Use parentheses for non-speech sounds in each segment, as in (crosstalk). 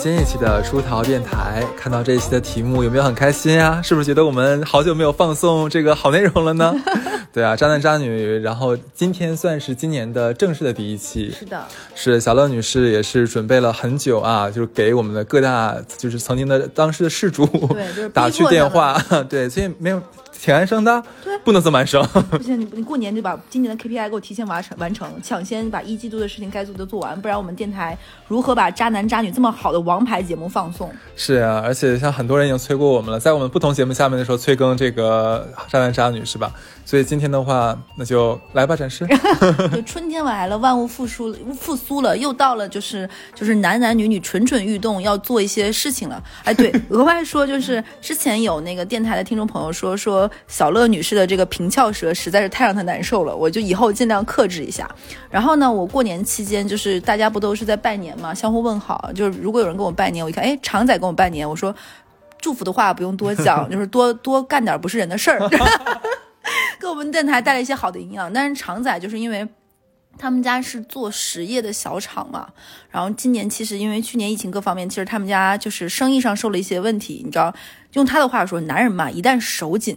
新一期的出逃电台，看到这一期的题目有没有很开心啊？(laughs) 是不是觉得我们好久没有放送这个好内容了呢？(laughs) 对啊，渣男渣女，然后今天算是今年的正式的第一期。是的，是小乐女士也是准备了很久啊，就是给我们的各大就是曾经的当时的事主对，就是 (laughs) 打去电话，对，所以没有。挺安生的，对，不能这么安生。(laughs) 不行，你你过年就把今年的 KPI 给我提前完成，完成，抢先把一季度的事情该做的做完，不然我们电台如何把渣男渣女这么好的王牌节目放送？是啊，而且像很多人已经催过我们了，在我们不同节目下面的时候催更这个渣男渣女是吧？所以今天的话，那就来吧，展示。(laughs) (laughs) 就春天来了，万物复苏复苏了，又到了就是就是男男女女蠢蠢欲动要做一些事情了。哎，对，额外说就是之前有那个电台的听众朋友说说。小乐女士的这个平翘舌实在是太让她难受了，我就以后尽量克制一下。然后呢，我过年期间就是大家不都是在拜年嘛，相互问好。就是如果有人跟我拜年，我一看，哎，常仔跟我拜年，我说祝福的话不用多讲，(laughs) 就是多多干点不是人的事儿，(laughs) 给我们电台带来一些好的营养。但是常仔就是因为他们家是做实业的小厂嘛，然后今年其实因为去年疫情各方面，其实他们家就是生意上受了一些问题。你知道，用他的话说，男人嘛，一旦手紧。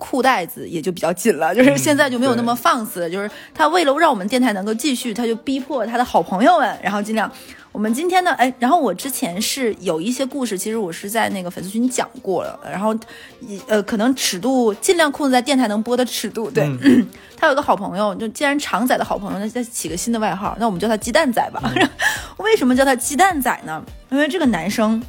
裤带子也就比较紧了，就是现在就没有那么放肆了。就是他为了让我们电台能够继续，他就逼迫他的好朋友们，然后尽量。我们今天呢，哎，然后我之前是有一些故事，其实我是在那个粉丝群讲过了。然后，呃，可能尺度尽量控制在电台能播的尺度。对他有个好朋友，就既然常仔的好朋友，那再起个新的外号，那我们叫他鸡蛋仔吧。(laughs) 为什么叫他鸡蛋仔呢？因为这个男生。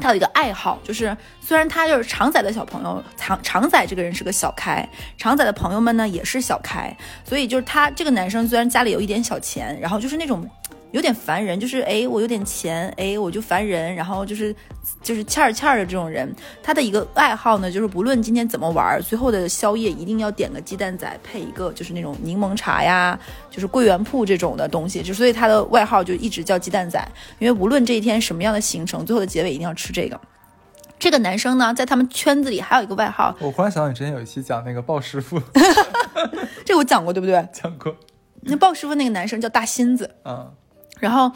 他有一个爱好，就是虽然他就是常仔的小朋友，常常仔这个人是个小开，常仔的朋友们呢也是小开，所以就是他这个男生虽然家里有一点小钱，然后就是那种。有点烦人，就是哎，我有点钱，哎，我就烦人，然后就是就是欠儿欠儿的这种人。他的一个爱好呢，就是不论今天怎么玩，最后的宵夜一定要点个鸡蛋仔，配一个就是那种柠檬茶呀，就是桂圆铺这种的东西。就所以他的外号就一直叫鸡蛋仔，因为无论这一天什么样的行程，最后的结尾一定要吃这个。这个男生呢，在他们圈子里还有一个外号。我忽然想到，你之前有一期讲那个鲍师傅，(laughs) 这我讲过对不对？讲过。那鲍师傅那个男生叫大心子，嗯。然后，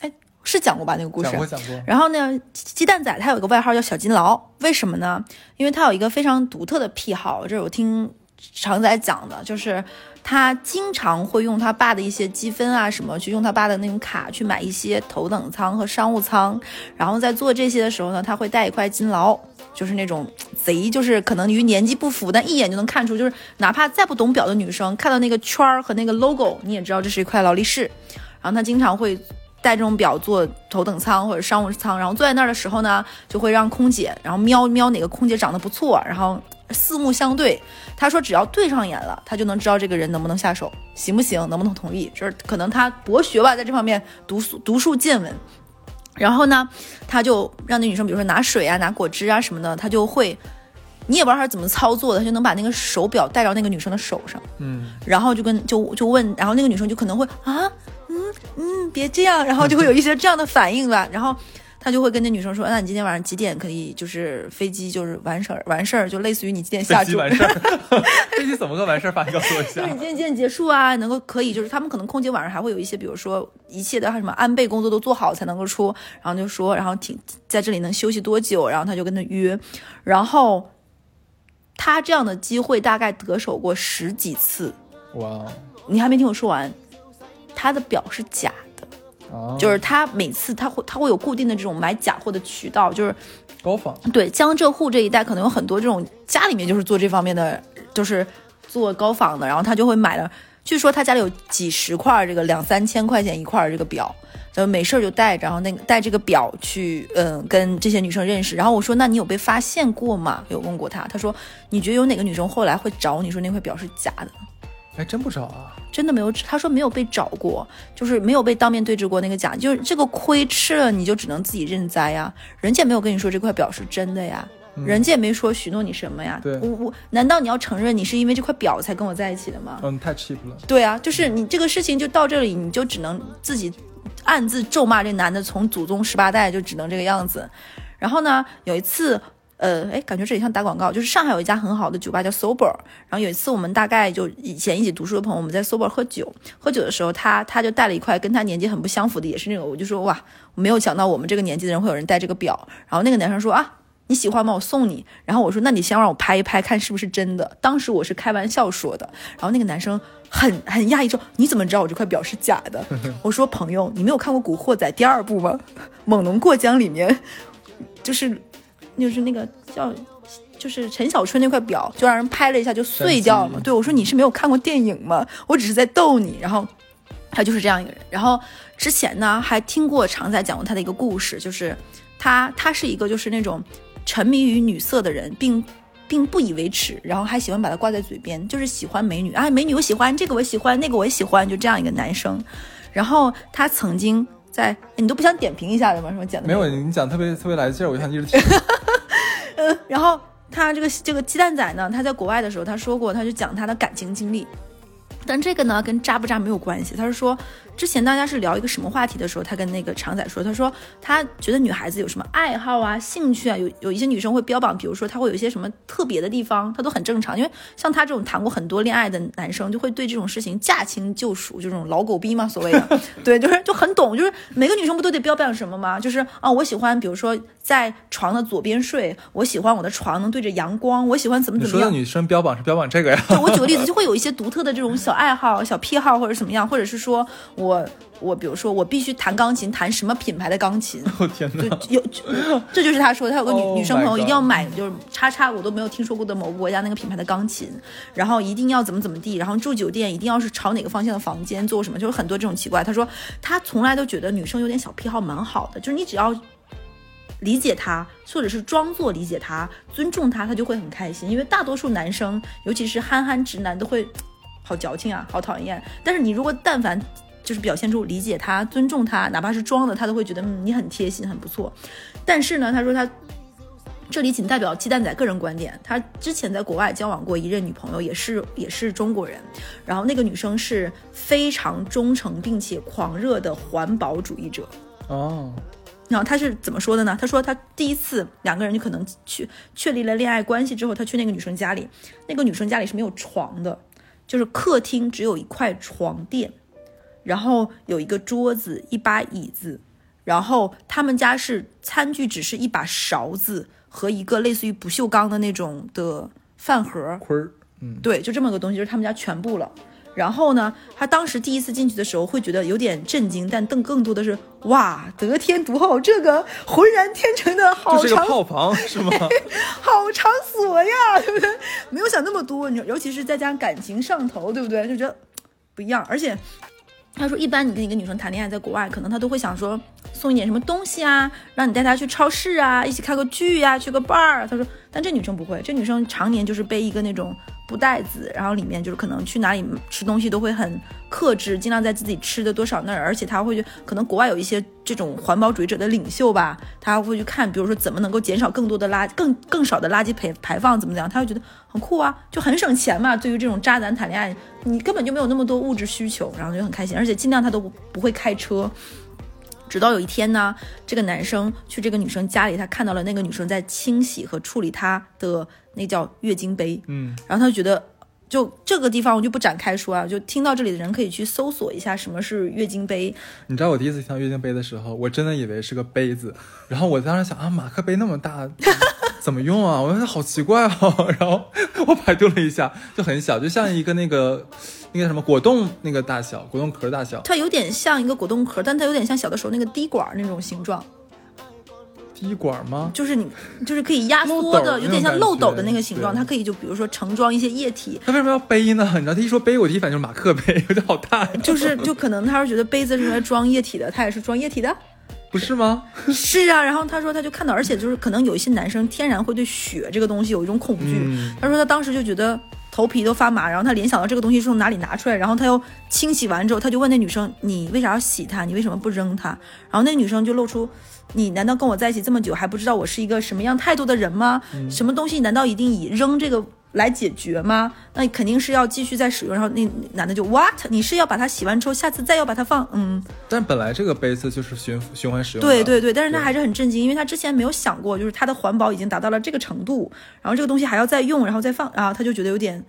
哎，是讲过吧那个故事？讲过讲过。然后呢，鸡蛋仔他有个外号叫小金劳，为什么呢？因为他有一个非常独特的癖好，这是我听常仔讲的，就是他经常会用他爸的一些积分啊什么，去用他爸的那种卡去买一些头等舱和商务舱。然后在做这些的时候呢，他会带一块金劳，就是那种贼，就是可能与年纪不符，但一眼就能看出，就是哪怕再不懂表的女生，看到那个圈儿和那个 logo，你也知道这是一块劳力士。然后他经常会带这种表坐头等舱或者商务舱，然后坐在那儿的时候呢，就会让空姐，然后瞄瞄哪个空姐长得不错，然后四目相对。他说只要对上眼了，他就能知道这个人能不能下手，行不行，能不能同意。就是可能他博学吧，在这方面读书读书见闻。然后呢，他就让那女生，比如说拿水啊、拿果汁啊什么的，他就会，你也不知道他怎么操作的，他就能把那个手表戴到那个女生的手上。嗯，然后就跟就就问，然后那个女生就可能会啊。嗯嗯，别这样，然后就会有一些这样的反应吧。然后他就会跟那女生说：“那你今天晚上几点可以？就是飞机就是完事儿完事儿，就类似于你几点下机完事儿。(laughs) 飞机怎么个完事儿法？你告诉我一下。就是你今天几点结束啊？能够可以，就是他们可能空姐晚上还会有一些，比如说一切的什么安备工作都做好才能够出。然后就说，然后挺在这里能休息多久？然后他就跟他约。然后他这样的机会大概得手过十几次。哇，你还没听我说完。他的表是假的，就是他每次他会他会有固定的这种买假货的渠道，就是高仿。对江浙沪这一带可能有很多这种家里面就是做这方面的，就是做高仿的，然后他就会买了。据说他家里有几十块这个两三千块钱一块这个表，就没事就带着，然后那个带这个表去，嗯，跟这些女生认识。然后我说，那你有被发现过吗？有问过他，他说，你觉得有哪个女生后来会找你说那块表是假的？还真不找啊，真的没有。他说没有被找过，就是没有被当面对质过那个假，就是这个亏吃了你就只能自己认栽呀。人家没有跟你说这块表是真的呀，人家也没说许诺你什么呀。对，我我难道你要承认你是因为这块表才跟我在一起的吗？嗯，太 cheap 了。对啊，就是你这个事情就到这里，你就只能自己暗自咒骂这男的，从祖宗十八代就只能这个样子。然后呢，有一次。呃，哎，感觉这里像打广告。就是上海有一家很好的酒吧叫 Sober，然后有一次我们大概就以前一起读书的朋友，我们在 Sober 喝酒，喝酒的时候，他他就带了一块跟他年纪很不相符的，也是那种，我就说哇，我没有想到我们这个年纪的人会有人戴这个表。然后那个男生说啊。你喜欢吗？我送你。然后我说，那你先让我拍一拍，看是不是真的。当时我是开玩笑说的。然后那个男生很很讶异，说：“你怎么知道我这块表是假的？” (laughs) 我说：“朋友，你没有看过《古惑仔》第二部吗？猛龙过江里面，就是就是那个叫就是陈小春那块表，就让人拍了一下就碎掉了嘛。对我说：“你是没有看过电影吗？我只是在逗你。”然后他就是这样一个人。然后之前呢，还听过常仔讲过他的一个故事，就是他他是一个就是那种。沉迷于女色的人，并并不以为耻，然后还喜欢把它挂在嘴边，就是喜欢美女啊，美女我喜欢，这个我喜欢，那个我也喜欢，就这样一个男生。然后他曾经在，你都不想点评一下的吗？什么讲的？没有，你讲特别特别来劲儿，我想一直听。(laughs) (laughs) 然后他这个这个鸡蛋仔呢，他在国外的时候，他说过，他就讲他的感情经历，但这个呢跟渣不渣没有关系，他是说。之前大家是聊一个什么话题的时候，他跟那个常仔说，他说他觉得女孩子有什么爱好啊、兴趣啊，有有一些女生会标榜，比如说她会有一些什么特别的地方，她都很正常。因为像他这种谈过很多恋爱的男生，就会对这种事情驾轻就熟，就这种老狗逼嘛，所谓的，(laughs) 对，就是就很懂，就是每个女生不都得标榜什么吗？就是啊，我喜欢，比如说在床的左边睡，我喜欢我的床能对着阳光，我喜欢怎么怎么样。说的女生标榜是标榜这个呀？就我举个例子，就会有一些独特的这种小爱好、小癖好或者什么样，或者是说我。我我比如说我必须弹钢琴，弹什么品牌的钢琴？(laughs) 哦天哪！有，这就是他说他有个女 (laughs) 女生朋友一定要买，就是叉叉我都没有听说过的某个国家那个品牌的钢琴，然后一定要怎么怎么地，然后住酒店一定要是朝哪个方向的房间，做什么，就是很多这种奇怪。他说他从来都觉得女生有点小癖好蛮好的，就是你只要理解他，或者是装作理解他，尊重他，他就会很开心。因为大多数男生，尤其是憨憨直男，都会 (tsk) 好矫情啊，好讨厌。但是你如果但凡。就是表现出理解他、尊重他，哪怕是装的，他都会觉得嗯你很贴心、很不错。但是呢，他说他这里仅代表鸡蛋仔个人观点。他之前在国外交往过一任女朋友，也是也是中国人，然后那个女生是非常忠诚并且狂热的环保主义者哦。然后他是怎么说的呢？他说他第一次两个人就可能去确立了恋爱关系之后，他去那个女生家里，那个女生家里是没有床的，就是客厅只有一块床垫。然后有一个桌子，一把椅子，然后他们家是餐具，只是一把勺子和一个类似于不锈钢的那种的饭盒盔儿，嗯，对，就这么个东西，就是他们家全部了。然后呢，他当时第一次进去的时候会觉得有点震惊，但更更多的是哇，得天独厚，这个浑然天成的好长套房是吗？(laughs) 好场所呀，对不对？没有想那么多，你尤其是再加上感情上头，对不对？就觉得不一样，而且。他说，一般你跟一个女生谈恋爱，在国外，可能他都会想说送一点什么东西啊，让你带她去超市啊，一起看个剧呀，去个 bar。他说，但这女生不会，这女生常年就是被一个那种。布袋子，然后里面就是可能去哪里吃东西都会很克制，尽量在自己吃的多少那儿，而且他会去，可能国外有一些这种环保主义者的领袖吧，他会去看，比如说怎么能够减少更多的垃更更少的垃圾排排放，怎么怎么样，他会觉得很酷啊，就很省钱嘛。对于这种渣男谈恋爱，你根本就没有那么多物质需求，然后就很开心，而且尽量他都不会开车。直到有一天呢，这个男生去这个女生家里，他看到了那个女生在清洗和处理她的那叫月经杯，嗯，然后他就觉得，就这个地方我就不展开说啊，就听到这里的人可以去搜索一下什么是月经杯。你知道我第一次听到月经杯的时候，我真的以为是个杯子，然后我当时想啊，马克杯那么大。(laughs) 怎么用啊？我觉得好奇怪哦。(laughs) 然后我百度了一下，就很小，就像一个那个那个什么果冻那个大小，果冻壳大小。它有点像一个果冻壳，但它有点像小的时候那个滴管那种形状。滴管吗？就是你，就是可以压缩的，有点像漏斗的那个形状。它可以就比如说盛装一些液体。他为什么要杯呢？你知道，他一说杯，我第一反应就是马克杯，有点好大。就是就可能他是觉得杯子是用来装液体的，它也是装液体的。不是吗？是啊，然后他说他就看到，而且就是可能有一些男生天然会对血这个东西有一种恐惧。他说他当时就觉得头皮都发麻，然后他联想到这个东西是从哪里拿出来，然后他又清洗完之后，他就问那女生：“你为啥要洗它？你为什么不扔它？”然后那女生就露出：“你难道跟我在一起这么久还不知道我是一个什么样态度的人吗？什么东西难道一定以扔这个？”来解决吗？那肯定是要继续再使用。然后那男的就 what？你是要把它洗完之后，下次再要把它放？嗯。但本来这个杯子就是循循环使用。对对对，但是他还是很震惊，因为他之前没有想过，就是他的环保已经达到了这个程度，然后这个东西还要再用，然后再放，然后他就觉得有点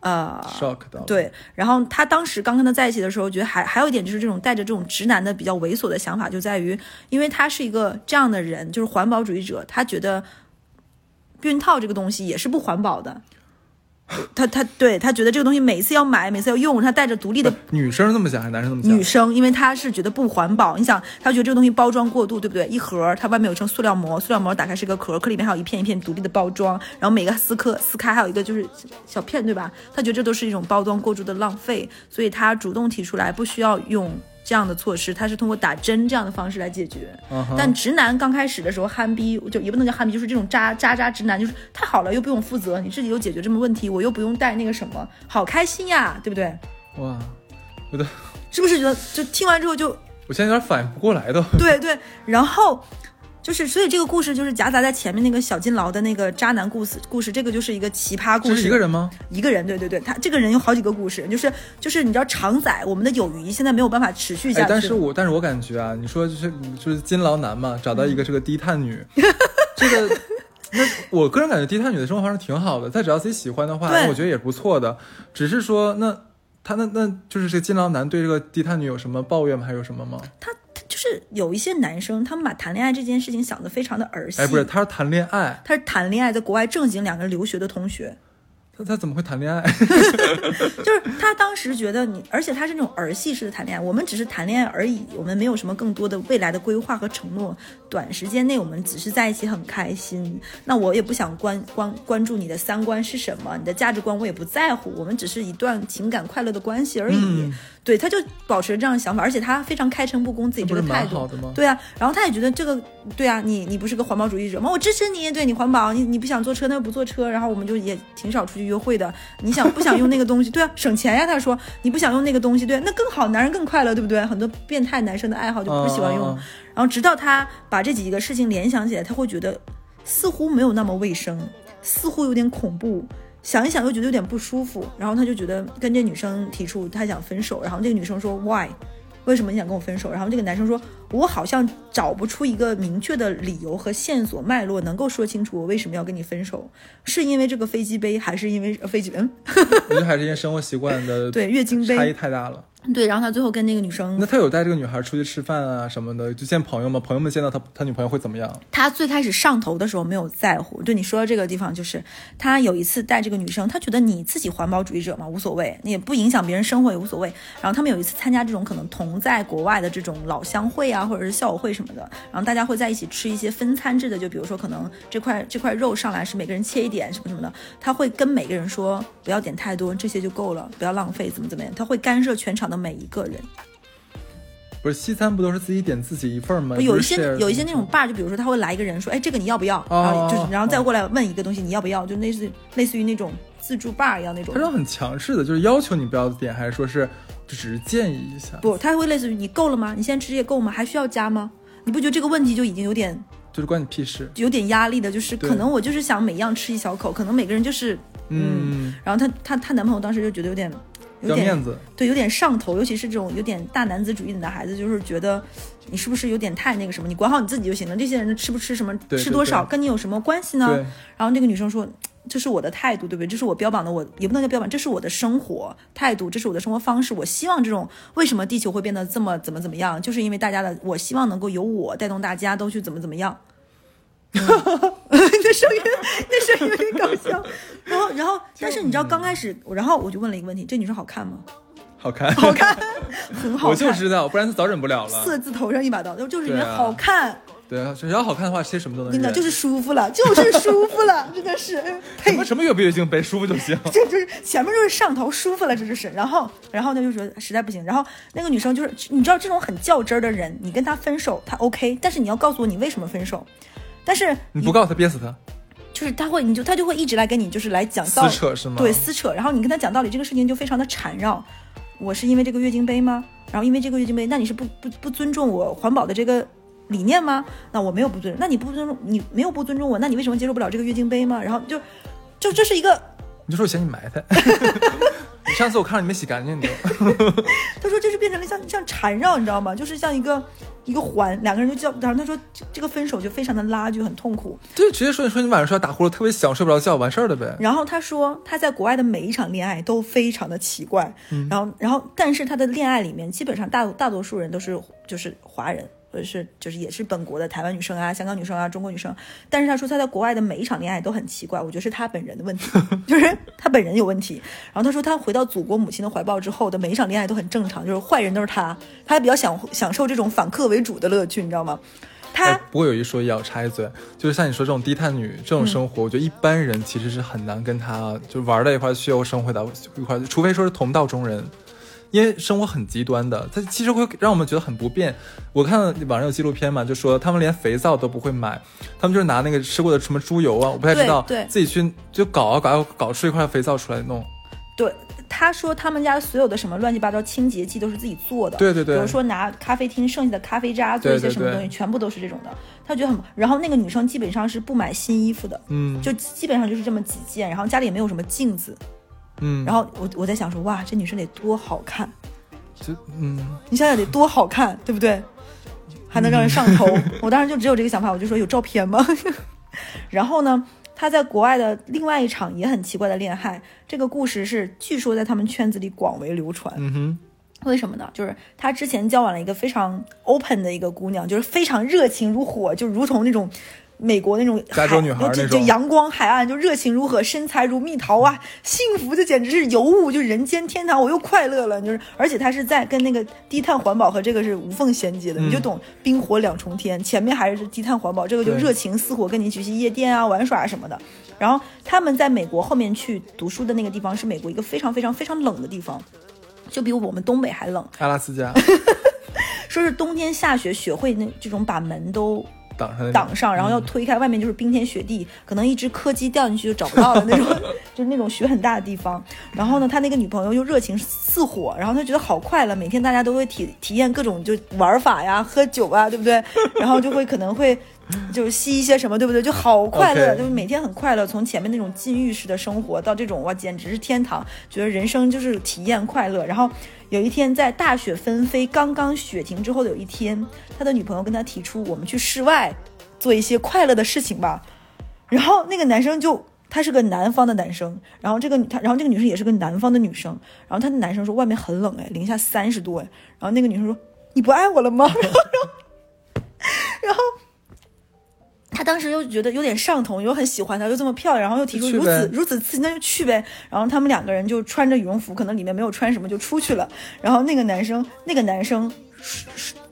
呃 shock 到了。对，然后他当时刚跟他在一起的时候，觉得还还有一点就是这种带着这种直男的比较猥琐的想法，就在于，因为他是一个这样的人，就是环保主义者，他觉得避孕套这个东西也是不环保的。(laughs) 他他对他觉得这个东西每次要买，每次要用，他带着独立的女生这么想还是男生这么想？女生，因为她是觉得不环保。你想，她觉得这个东西包装过度，对不对？一盒它外面有层塑料膜，塑料膜打开是个壳，壳里面还有一片一片独立的包装，然后每个撕颗撕开还有一个就是小片，对吧？她觉得这都是一种包装过度的浪费，所以她主动提出来不需要用这样的措施，他是通过打针这样的方式来解决。但直男刚开始的时候憨逼，就也不能叫憨逼，就是这种渣渣渣直男，就是太好了，又不用负责，你自己又解决这么问题，我又不用带那个什么，好开心呀，对不对？哇，我的，是不是觉得就听完之后就我现在有点反应不过来都。对对，然后就是，所以这个故事就是夹杂在前面那个小金劳的那个渣男故事，故事这个就是一个奇葩故这事。是一个人吗？一个人，对对对，他这个人有好几个故事，就是就是你知道常仔我们的友谊现在没有办法持续下哎，去。但是我但是我感觉啊，你说就是就是金劳男嘛，找到一个这个低碳女，这个 (laughs) 那我个人感觉低碳女的生活方式挺好的，她只要自己喜欢的话，对我觉得也不错的。只是说那他那那就是这个金劳男对这个低碳女有什么抱怨吗？还有什么吗？他他就是有一些男生，他们把谈恋爱这件事情想得非常的儿戏。哎，不是，他是谈恋爱，他是谈恋爱，在国外正经两个人留学的同学，他他怎么会谈恋爱？(laughs) (laughs) 就是他当时觉得你，而且他是那种儿戏式的谈恋爱，我们只是谈恋爱而已，我们没有什么更多的未来的规划和承诺。短时间内我们只是在一起很开心，那我也不想关关关注你的三观是什么，你的价值观我也不在乎，我们只是一段情感快乐的关系而已。嗯对，他就保持这样的想法，而且他非常开诚布公自己这个态度。好的吗？对啊，然后他也觉得这个，对啊，你你不是个环保主义者吗？我支持你，对你环保，你你不想坐车那就不坐车，然后我们就也挺少出去约会的。你想 (laughs) 不想用那个东西？对啊，省钱呀。他说你不想用那个东西，对，那更好，男人更快乐，对不对？很多变态男生的爱好就不喜欢用。然后直到他把这几个事情联想起来，他会觉得似乎没有那么卫生，似乎有点恐怖。想一想又觉得有点不舒服，然后他就觉得跟这女生提出他想分手，然后这个女生说 why，为什么你想跟我分手？然后这个男生说，我好像找不出一个明确的理由和线索脉络能够说清楚我为什么要跟你分手，是因为这个飞机杯，还是因为呃飞机嗯 (laughs) 我觉得还是因为生活习惯的对月经杯差异太大了。对，然后他最后跟那个女生那他有带这个女孩出去吃饭啊什么的，就见朋友吗？朋友们见到他他女朋友会怎么样？他最开始上头的时候没有在乎，对你说的这个地方，就是他有一次带这个女生，他觉得你自己环保主义者嘛，无所谓，你也不影响别人生活也无所谓。然后他们有一次参加这种可能同在国外的这种老乡会啊，或者是校友会什么的，然后大家会在一起吃一些分餐制的，就比如说可能这块这块肉上来是每个人切一点什么什么的，他会跟每个人说不要点太多，这些就够了，不要浪费，怎么怎么样，他会干涉全场的每一个人。不是西餐不都是自己点自己一份儿吗？有一些有一些那种 bar，就比如说他会来一个人说，哎，这个你要不要？哦然后就是然后再过来问一个东西你要不要，就类似类似于那种自助 bar 一样那种他。这种很强势的，就是要求你不要点，还是说是就只是建议一下？不，他会类似于你够了吗？你现在吃这些够吗？还需要加吗？你不觉得这个问题就已经有点就是关你屁事。有点压力的？就是可能我就是想每样吃一小口，可能每个人就是，嗯，然后她她她男朋友当时就觉得有点有点要面子。对，有点上头，尤其是这种有点大男子主义的男孩子，就是觉得你是不是有点太那个什么？你管好你自己就行了。这些人吃不吃什么，对对吃多少，跟你有什么关系呢？然后那个女生说：“这是我的态度，对不对？这是我标榜的，我也不能叫标榜，这是我的生活态度，这是我的生活方式。我希望这种为什么地球会变得这么怎么怎么样，就是因为大家的，我希望能够由我带动大家都去怎么怎么样。嗯 (laughs) 那声音，那声音有点搞笑。然后，然后，(laughs) 但是你知道刚开始，然后我就问了一个问题：这女生好看吗？好看，好看，(laughs) 很好看我。就知道，不然他早忍不了了。色字头上一把刀，就是因为好看，对啊，只要好看的话，其实什么都能忍。真的就是舒服了，就是舒服了，真的是。什么什么月不月经杯，舒服就行。这就是前面就是上头舒服了，这就是。然后，然后呢就觉得实在不行。然后那个女生就是，你知道这种很较真儿的人，你跟他分手，他 OK，但是你要告诉我你为什么分手。但是你不告诉他，憋死他。就是他会，你就他就会一直来跟你就是来讲道理，撕扯是吗对，撕扯。然后你跟他讲道理，这个事情就非常的缠绕。我是因为这个月经杯吗？然后因为这个月经杯，那你是不不不尊重我环保的这个理念吗？那我没有不尊重，那你不尊重你没有不尊重我，那你为什么接受不了这个月经杯吗？然后就就这是一个你就说我嫌你埋汰。(laughs) 上次我看到你没洗干净的。(laughs) 他说这是变成了像像缠绕，你知道吗？就是像一个一个环，两个人就叫，然后他说这这个分手就非常的拉，就很痛苦。对，直接说你说你晚上说要打呼噜，特别响，睡不着觉，完事儿了呗。然后他说他在国外的每一场恋爱都非常的奇怪，然后然后但是他的恋爱里面基本上大大多数人都是就是华人。或者是就是也是本国的台湾女生啊、香港女生啊、中国女生，但是他说他在国外的每一场恋爱都很奇怪，我觉得是他本人的问题，(laughs) 就是他本人有问题。然后他说他回到祖国母亲的怀抱之后的每一场恋爱都很正常，就是坏人都是他，他还比较享享受这种反客为主的乐趣，你知道吗？他不过有一说一，要插一嘴，就是像你说这种低碳女这种生活，我觉得一般人其实是很难跟他就玩到一块，去，又生活到一块，除非说是同道中人。因为生活很极端的，它其实会让我们觉得很不便。我看网上有纪录片嘛，就说他们连肥皂都不会买，他们就是拿那个吃过的什么猪油啊，我不太知道，对，自己去就搞啊搞啊，搞出一块肥皂出来弄。对，他说他们家所有的什么乱七八糟清洁剂都是自己做的，对对对，比如说拿咖啡厅剩下的咖啡渣做一些什么东西，全部都是这种的。他觉得很，然后那个女生基本上是不买新衣服的，嗯，就基本上就是这么几件，然后家里也没有什么镜子。嗯，然后我我在想说，哇，这女生得多好看，就嗯，你想想得多好看，对不对？还能让人上头。我当时就只有这个想法，我就说有照片吗？(laughs) 然后呢，他在国外的另外一场也很奇怪的恋爱，这个故事是据说在他们圈子里广为流传。嗯哼，为什么呢？就是他之前交往了一个非常 open 的一个姑娘，就是非常热情如火，就如同那种。美国那种加州女孩那种，就阳光海岸，就热情如火，身材如蜜桃啊，(laughs) 幸福就简直是尤物，就人间天堂，我又快乐了。就是，而且他是在跟那个低碳环保和这个是无缝衔接的，你就懂冰火两重天。前面还是低碳环保，这个就热情似火，跟你去夜店啊、玩耍什么的。然后他们在美国后面去读书的那个地方是美国一个非常非常非常冷的地方，就比我们东北还冷。阿拉斯加，(laughs) 说是冬天下雪，雪会那这种把门都。挡上，挡上，然后要推开，外面就是冰天雪地，可能一只柯基掉进去就找不到了那种，(laughs) 就是那种雪很大的地方。然后呢，他那个女朋友又热情似火，然后他觉得好快乐，每天大家都会体体验各种就玩法呀、喝酒啊，对不对？(laughs) 然后就会可能会就吸一些什么，对不对？就好快乐，就是每天很快乐。从前面那种禁欲式的生活到这种哇，简直是天堂，觉得人生就是体验快乐。然后。有一天，在大雪纷飞、刚刚雪停之后的有一天，他的女朋友跟他提出，我们去室外做一些快乐的事情吧。然后那个男生就，他是个南方的男生，然后这个他，然后这个女生也是个南方的女生。然后他的男生说，外面很冷哎，零下三十度哎。然后那个女生说，你不爱我了吗？(laughs) 然后，然后。他当时又觉得有点上头，又很喜欢她，又这么漂亮，然后又提出如此如此刺激，那就去呗。然后他们两个人就穿着羽绒服，可能里面没有穿什么就出去了。然后那个男生，那个男生，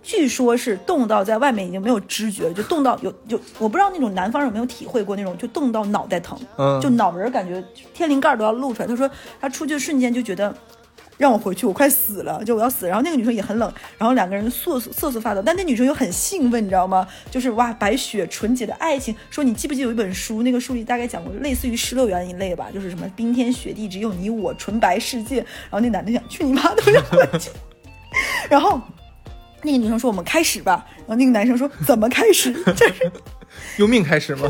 据说是冻到在外面已经没有知觉了，就冻到有有我不知道那种南方人有没有体会过那种，就冻到脑袋疼，就脑门感觉天灵盖都要露出来。他说他出去瞬间就觉得。让我回去，我快死了，就我要死。然后那个女生也很冷，然后两个人瑟瑟瑟瑟发抖，但那女生又很兴奋，你知道吗？就是哇，白雪纯洁的爱情。说你记不记得有一本书，那个书里大概讲过类似于《失乐园》一类吧，就是什么冰天雪地只有你我纯白世界。然后那男的想去你妈的，我回去。然后那个女生说我们开始吧。然后那个男生说怎么开始？就是用命开始吗？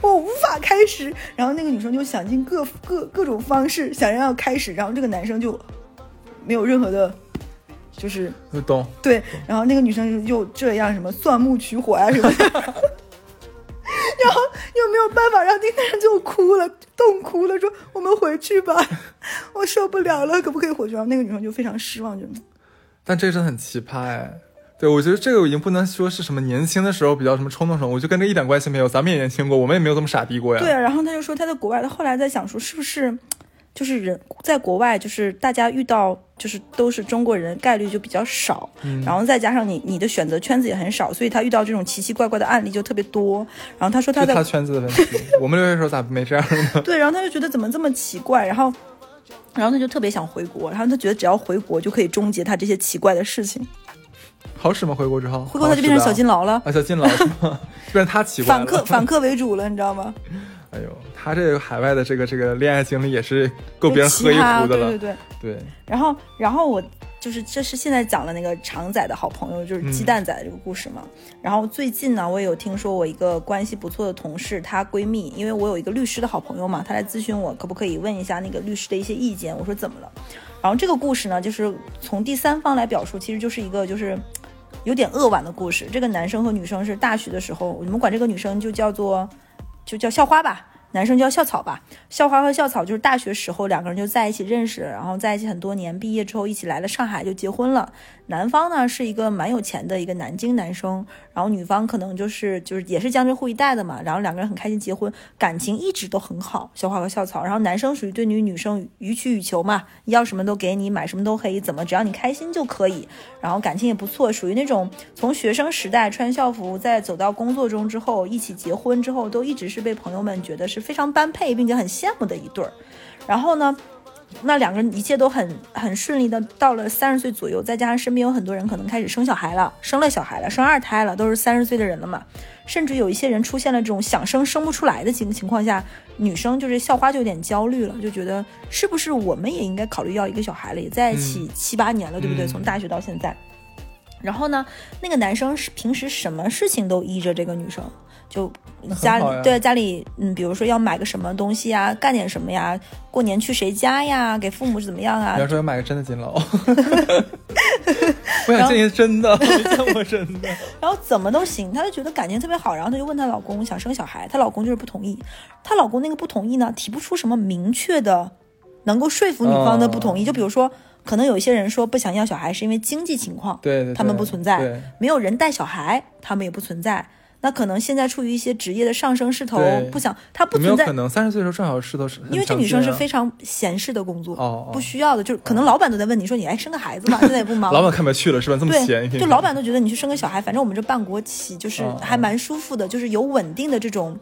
我无法开始。然后那个女生就想尽各各各种方式想要开始，然后这个男生就。没有任何的，就是懂对，然后那个女生又这样什么钻木取火啊什么的，(laughs) 然后又没有办法让那个人就哭了，冻哭了，说我们回去吧，我受不了了，可不可以回去？然后那个女生就非常失望，就。但这个真的很奇葩哎，对我觉得这个已经不能说是什么年轻的时候比较什么冲动什么，我就跟这一点关系没有，咱们也年轻过，我们也没有这么傻逼过呀。对啊，然后他就说他在国外，他后来在想说是不是。就是人在国外，就是大家遇到就是都是中国人，概率就比较少。嗯，然后再加上你你的选择圈子也很少，所以他遇到这种奇奇怪怪的案例就特别多。然后他说他在他圈子的问题，我们留学时候咋没这样呢？(laughs) 对，然后他就觉得怎么这么奇怪，然后然后他就特别想回国，然后他觉得只要回国就可以终结他这些奇怪的事情。好使吗？回国之后？回国他就变成小金劳了啊！小金劳？(laughs) 变成他奇怪反客反客为主了，你知道吗？他这个海外的这个这个恋爱经历也是够别人喝一壶的了。对对对对。然后然后我就是这是现在讲了那个长仔的好朋友，就是鸡蛋仔的这个故事嘛。然后最近呢，我也有听说我一个关系不错的同事，她闺蜜，因为我有一个律师的好朋友嘛，她来咨询我可不可以问一下那个律师的一些意见。我说怎么了？然后这个故事呢，就是从第三方来表述，其实就是一个就是有点扼腕的故事。这个男生和女生是大学的时候，我们管这个女生就叫做就叫校花吧。男生叫校草吧，校花和校草就是大学时候两个人就在一起认识，然后在一起很多年，毕业之后一起来了上海就结婚了。男方呢是一个蛮有钱的一个南京男生，然后女方可能就是就是也是江浙沪一带的嘛，然后两个人很开心结婚，感情一直都很好。校花和校草，然后男生属于对女女生予取予求嘛，要什么都给你，买什么都可以，怎么只要你开心就可以。然后感情也不错，属于那种从学生时代穿校服，再走到工作中之后一起结婚之后，都一直是被朋友们觉得是非常般配，并且很羡慕的一对儿。然后呢？那两个人一切都很很顺利的，到了三十岁左右，再加上身边有很多人可能开始生小孩了，生了小孩了，生二胎了，都是三十岁的人了嘛。甚至有一些人出现了这种想生生不出来的情情况下，女生就是校花就有点焦虑了，就觉得是不是我们也应该考虑要一个小孩了？也在一起七八年了，对不对？从大学到现在。然后呢，那个男生是平时什么事情都依着这个女生。就家里对家里，嗯，比如说要买个什么东西呀，干点什么呀，过年去谁家呀，给父母怎么样啊？比方说要买个真的金楼，(laughs) 我想见一真的，见过真的。(laughs) 然后怎么都行，她就觉得感情特别好，然后她就问她老公想生小孩，她老公就是不同意。她老公那个不同意呢，提不出什么明确的能够说服女方的不同意。就比如说，可能有一些人说不想要小孩是因为经济情况，对，他们不存在，没有人带小孩，他们也不存在。那可能现在处于一些职业的上升势头，不想他不存在。可能三十岁的时候正好势头是。因为这女生是非常闲适的工作，不需要的，就是可能老板都在问你说你哎生个孩子吧，现在也不忙。(laughs) 老板看不下去了是吧？这么闲，就老板都觉得你去生个小孩，反正我们这办国企就是还蛮舒服的，就是有稳定的这种，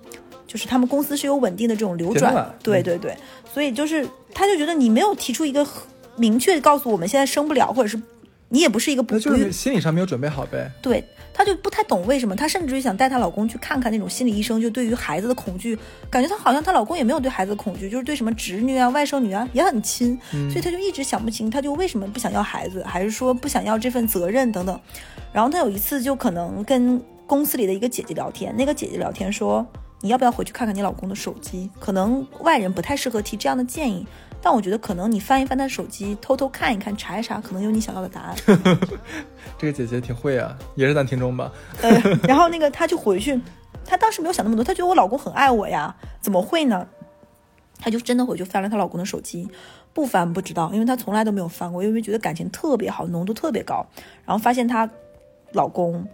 就是他们公司是有稳定的这种流转。对对对，所以就是他就觉得你没有提出一个明确告诉我们现在生不了，或者是你也不是一个不就是心理上没有准备好呗。对。她就不太懂为什么，她甚至于想带她老公去看看那种心理医生，就对于孩子的恐惧，感觉她好像她老公也没有对孩子的恐惧，就是对什么侄女啊、外甥女啊也很亲，所以她就一直想不清，她就为什么不想要孩子，还是说不想要这份责任等等。然后她有一次就可能跟公司里的一个姐姐聊天，那个姐姐聊天说，你要不要回去看看你老公的手机？可能外人不太适合提这样的建议。但我觉得可能你翻一翻他手机，偷偷看一看，查一查，可能有你想要的答案。(laughs) 这个姐姐挺会啊，也是咱听众吧？呃，然后那个她就回去，她当时没有想那么多，她觉得我老公很爱我呀，怎么会呢？她就真的回去翻了她老公的手机，不翻不知道，因为她从来都没有翻过，因为觉得感情特别好，浓度特别高，然后发现她老公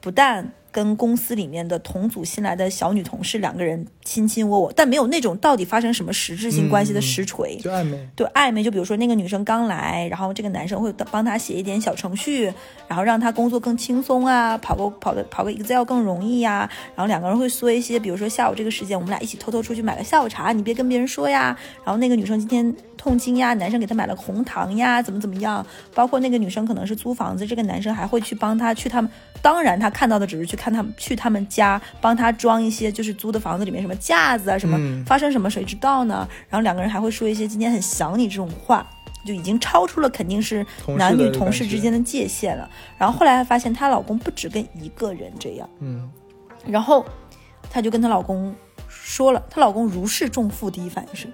不但。跟公司里面的同组新来的小女同事两个人卿卿我我，但没有那种到底发生什么实质性关系的实锤，就暧昧，对暧昧。就比如说那个女生刚来，然后这个男生会帮她写一点小程序，然后让她工作更轻松啊，跑个跑的跑个 Excel 更容易呀。然后两个人会说一些，比如说下午这个时间，我们俩一起偷偷出去买个下午茶，你别跟别人说呀。然后那个女生今天痛经呀，男生给她买了红糖呀，怎么怎么样。包括那个女生可能是租房子，这个男生还会去帮她去他们，当然他看到的只是去看。看他们去他们家帮他装一些，就是租的房子里面什么架子啊，什么发生什么谁知道呢？然后两个人还会说一些今天很想你这种话，就已经超出了肯定是男女同事之间的界限了。然后后来发现她老公不止跟一个人这样，嗯，然后她就跟她老公说了，她老公如释重负，第一反应是，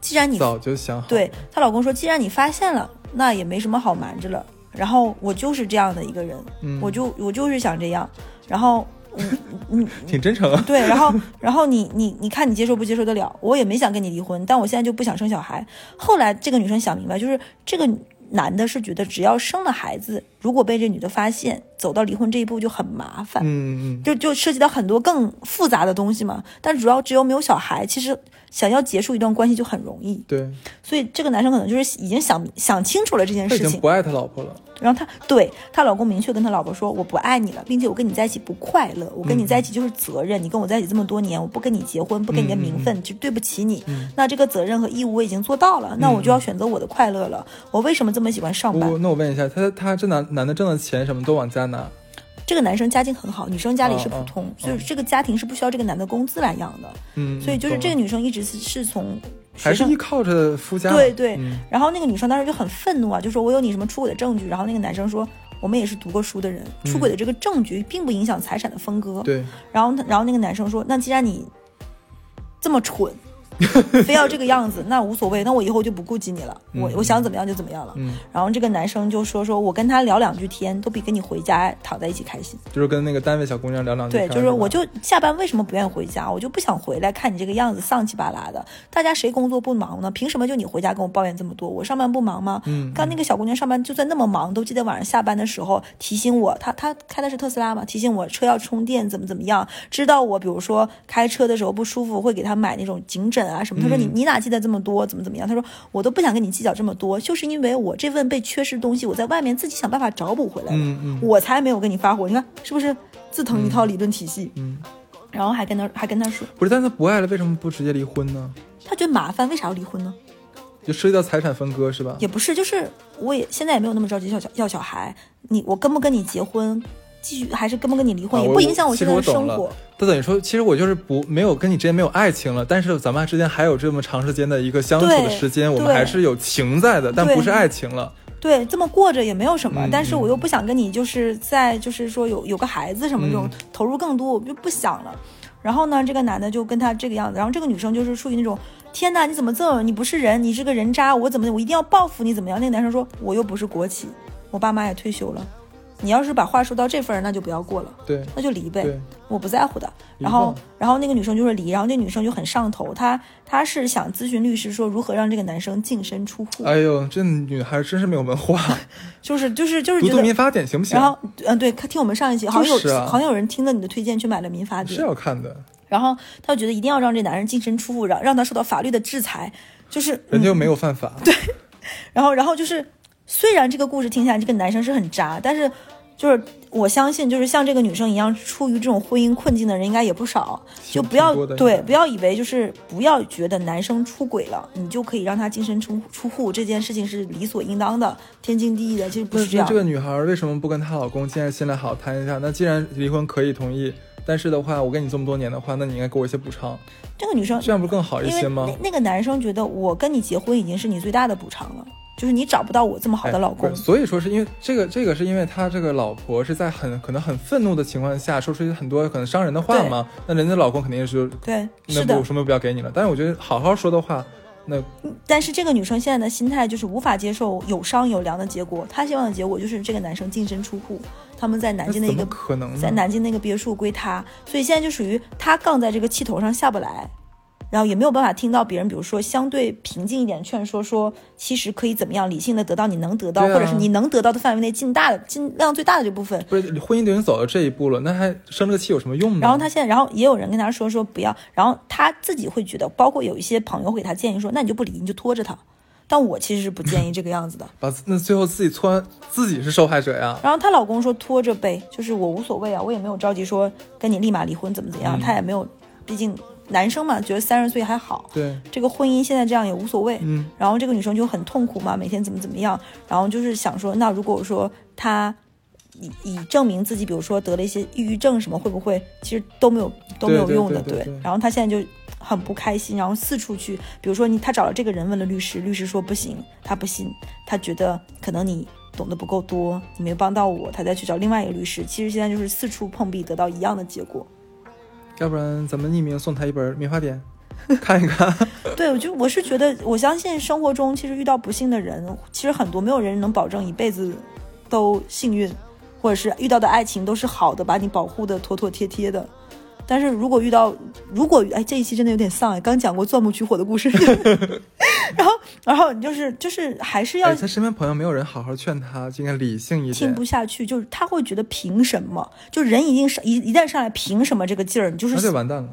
既然你早就想好，对她老公说，既然你发现了，那也没什么好瞒着了。然后我就是这样的一个人，我就我就是想这样。然后，嗯嗯，(laughs) 挺真诚啊。对，然后，然后你你你看你接受不接受得了？我也没想跟你离婚，但我现在就不想生小孩。后来这个女生想明白，就是这个男的是觉得只要生了孩子，如果被这女的发现，走到离婚这一步就很麻烦。嗯嗯，就就涉及到很多更复杂的东西嘛。但主要只有没有小孩，其实想要结束一段关系就很容易。对，所以这个男生可能就是已经想想清楚了这件事情，不爱他老婆了。然后他对他老公明确跟他老婆说：“我不爱你了，并且我跟你在一起不快乐，我跟你在一起就是责任。你跟我在一起这么多年，我不跟你结婚，不跟你的名分，就对不起你。那这个责任和义务我已经做到了，那我就要选择我的快乐了。我为什么这么喜欢上班？那我问一下，他他这男男的挣的钱什么都往家拿？这个男生家境很好，女生家里是普通，所以这个家庭是不需要这个男的工资来养的。嗯，所以就是这个女生一直是是从。还是依靠着夫家。对对嗯然后那个女生当时就很愤怒啊，就说我有你什么出轨的证据。然后那个男生说，我们也是读过书的人，出轨的这个证据并不影响财产的分割。对，然后他，然后那个男生说，那既然你这么蠢，(laughs) 非要这个样子，那无所谓，那我以后就不顾及你了，我我想怎么样就怎么样了。嗯，然后这个男生就说说我跟他聊两句天，都比跟你回家躺在一起开心。就是跟那个单位小姑娘聊两句对，就是我就下班为什么不愿意回家？我就不想回来看你这个样子丧气巴拉的。大家谁工作不忙呢？凭什么就你回家跟我抱怨这么多？我上班不忙吗？嗯刚那个小姑娘上班就算那么忙，都记得晚上下班的时候提醒我，她她开的是特斯拉嘛，提醒我车要充电，怎么怎么样，知道我比如说开车的时候不舒服，会给她买那种颈枕啊什么。他说你嗯你哪记得这么多？怎么怎么样？他说我都不想跟你计较这么多，就是因为我这份被缺失的东西，我在外面自己想办法找补回来的。嗯嗯我才没有跟你发火，你看是不是自成一套理论体系？嗯，然后还跟他还跟他说，不是，但他不爱了，为什么不直接离婚呢？他觉得麻烦，为啥要离婚呢？就涉及到财产分割是吧？也不是，就是我也现在也没有那么着急要小要小孩，你我跟不跟你结婚，继续还是跟不跟你离婚，啊也不影响我现在的生活。他等于说，其实我就是不没有跟你之间没有爱情了，但是咱们之间还有这么长时间的一个相处的时间，我们还是有情在的，但不是爱情了。对，这么过着也没有什么，嗯但是我又不想跟你就是在就是说有有个孩子什么这种、嗯投入更多，我就不想了。然后呢，这个男的就跟他这个样子，然后这个女生就是处于那种，天哪，你怎么这么，你不是人，你是个人渣，我怎么我一定要报复你怎么样？那个男生说，我又不是国企，我爸妈也退休了，你要是把话说到这份儿，那就不要过了，对。那就离呗。我不在乎的。然后，然后那个女生就说离，然后那女生就很上头，她她是想咨询律师说如何让这个男生净身出户，哎呦，这女孩真是没有文化，(laughs) 就是就是就是觉得。读读民法典行不行？然后，嗯，对，听我们上一期，好像有、好像有人听了你的推荐去买了民法典。是，要看的，然后他就觉得一定要让这男人净身出户，让让他受到法律的制裁，就是，人家又没有犯法。对，然后然后就是，虽然这个故事听下来这个男生是很渣，但是就是我相信，就是像这个女生一样处于这种婚姻困境的人应该也不少，就不要对，不要以为就是不要觉得男生出轨了，你就可以让他净身出出户，这件事情是理所应当的，天经地义的，其实不是这样这。个女孩为什么不跟她老公静下心来好好谈一下？那既然离婚可以同意，但是的话，我跟你这么多年的话，那你应该给我一些补偿，这个女生这样不是更好一些吗那？那个男生觉得我跟你结婚已经是你最大的补偿了，就是你找不到我这么好的老公哎。所以说是因为这个，这个是因为他这个老婆是在很可能很愤怒的情况下说出很多可能伤人的话嘛，那人家老公肯定是对，是的那不。什么不要给你了。但是我觉得好好说的话，那但是这个女生现在的心态就是无法接受有商有量的结果，她希望的结果就是这个男生净身出户，他们在南京的一个可能？在南京那个别墅归她，所以现在就属于她杠在这个气头上下不来，然后也没有办法听到别人，比如说相对平静一点劝说，说其实可以怎么样理性的得到你能得到，啊或者是你能得到的范围内尽大的尽量最大的这部分。不是婚姻都已经走到这一步了，那还生这个气有什么用呢？然后他现在，然后也有人跟他说说不要，然后他自己会觉得，包括有一些朋友会给他建议说，那你就不离，你就拖着他。但我其实是不建议这个样子的。(laughs) 把那最后自己搓自己是受害者呀。然后她老公说拖着呗，就是我无所谓啊，我也没有着急说跟你立马离婚怎么怎么样，嗯他也没有，毕竟男生嘛，觉得三十岁还好，对，这个婚姻现在这样也无所谓。嗯，然后这个女生就很痛苦嘛，每天怎么怎么样，然后就是想说，那如果说她以以证明自己，比如说得了一些抑郁症什么，会不会其实都没有都没有用的，对然后她现在就很不开心，然后四处去，比如说你她找了这个人问了律师，律师说不行，她不信，她觉得可能你。懂得不够多，你没帮到我，他再去找另外一个律师。其实现在就是四处碰壁，得到一样的结果。要不然咱们匿名送他一本《民法典》，看一看。对，我就我是觉得，我相信生活中其实遇到不幸的人，其实很多，没有人能保证一辈子都幸运，或者是遇到的爱情都是好的，把你保护的妥妥帖帖的。但是如果遇到，如果哎这一期真的有点丧哎，刚讲过钻木取火的故事，(laughs) 然后然后你就是就是还是要哎，他身边朋友没有人好好劝他，就应该理性一点听不。下去，就是他会觉得凭什么？就人已经上一一旦上来凭什么这个劲儿，你就是那就完蛋了。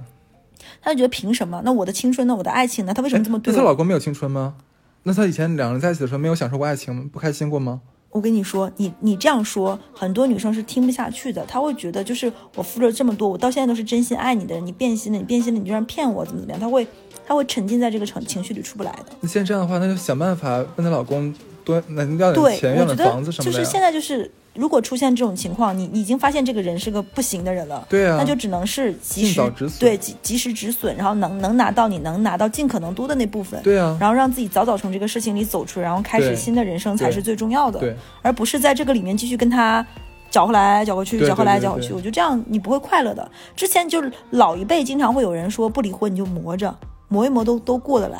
他就觉得凭什么？那我的青春呢？我的爱情呢？他为什么这么对她老公没有青春吗？那她以前两人在一起的时候没有享受过爱情吗？不开心过吗？我跟你说，你你这样说，很多女生是听不下去的。她会觉得，就是我付了这么多，我到现在都是真心爱你的人，你变心了，你变心了，你居然骗我，怎么怎么样？她会，她会沉浸在这个情情绪里出不来的。那现在这样的话，那就想办法问她老公多能要点对，钱，要点房子得什么的。就是现在就是如果出现这种情况，你你已经发现这个人是个不行的人了，对啊，那就只能是及时早止损对及及时止损，然后能能拿到你能拿到尽可能多的那部分，对啊，然后让自己早早从这个事情里走出来，然后开始新的人生才是最重要的，对，而不是在这个里面继续跟他搅和来搅和去，搅和来搅和去。我觉得这样你不会快乐的。之前就是老一辈经常会有人说不离婚你就磨着，磨一磨都都过得来。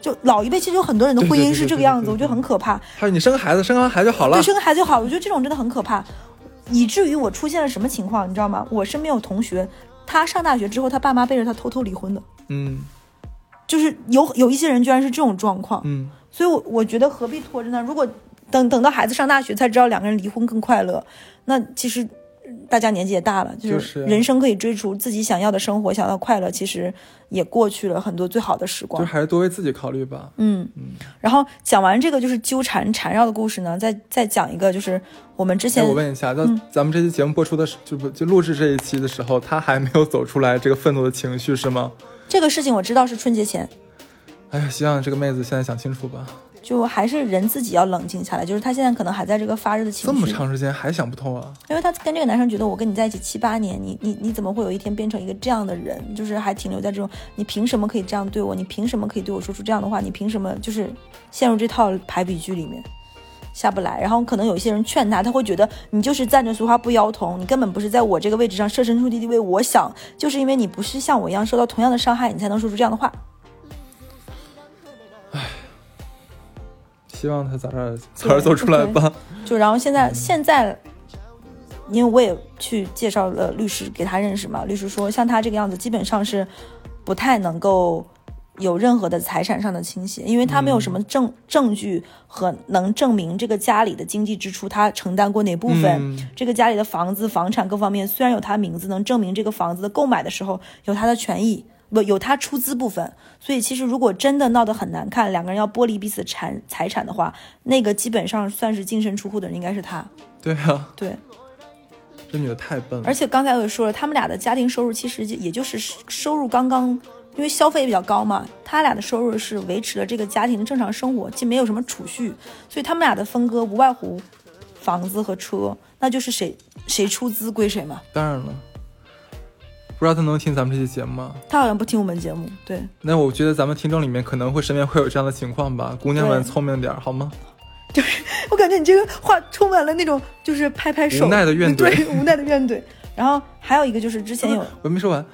就老一辈其实有很多人的婚姻是这个样子，我觉得很可怕。他说你生个孩子，生完孩子就好了对，，生个孩子就好，我觉得这种真的很可怕，以至于我出现了什么情况，你知道吗？我身边有同学，他上大学之后，他爸妈背着他偷偷离婚的，嗯就是有有一些人居然是这种状况。嗯，所以我，我觉得何必拖着呢？如果等等到孩子上大学才知道两个人离婚更快乐，那其实呃大家年纪也大了，就就是啊人生可以追逐自己想要的生活，想要快乐，其实也过去了很多最好的时光就。还是多为自己考虑吧。嗯嗯，然后讲完这个就是纠缠缠绕的故事呢，再再讲一个就是我们之哎，前我问一下，那嗯咱们这期节目播出的时，就不就录制这一期的时候，他还没有走出来这个愤怒的情绪是吗？这个事情我知道是春节前，哎呀，希望这个妹子现在想清楚吧。就还是人自己要冷静下来，就是她现在可能还在这个发热的情绪，这么长时间还想不通啊？因为她跟这个男生觉得我跟你在一起七八年，你你你怎么会有一天变成一个这样的人？就是还停留在这种，你凭什么可以这样对我？你凭什么可以对我说出这样的话？你凭什么就是陷入这套排比句里面下不来？然后可能有一些人劝他，他会觉得你就是站着说话不腰疼，你根本不是在我这个位置上设身处地地为我想，就是因为你不是像我一样受到同样的伤害，你才能说出这样的话。希望他早点早点走出来吧。就然后现在现在，因为我也去介绍了律师给他认识嘛，律师说像他这个样子，基本上是不太能够有任何的财产上的倾斜，因为他没有什么证、证据和能证明这个家里的经济支出他承担过哪部分。嗯这个家里的房子、房产各方面虽然有他名字，能证明这个房子的购买的时候有他的权益，不有他出资部分。所以其实如果真的闹得很难看，两个人要剥离彼此产财产的话，那个基本上算是净身出户的人应该是他。对啊，对，这女的太笨了而。且刚才我也说了，他们俩的家庭收入其实就也就是收入刚刚，因为消费也比较高嘛，他俩的收入是维持了这个家庭的正常生活，既没有什么储蓄，所以他们俩的分割无外乎房子和车，那就是谁谁出资归谁嘛。当然了，不知道他能听咱们这期节目吗？他好像不听我们节目，对，那我觉得咱们听众里面可能会身边会有这样的情况吧，姑娘们聪明点好吗？就是 (laughs) 我感觉你这个话充满了那种就是拍拍手无奈的怨怼 (laughs) 对，无奈的怨怼。然后还有一个就是之前有我没说完，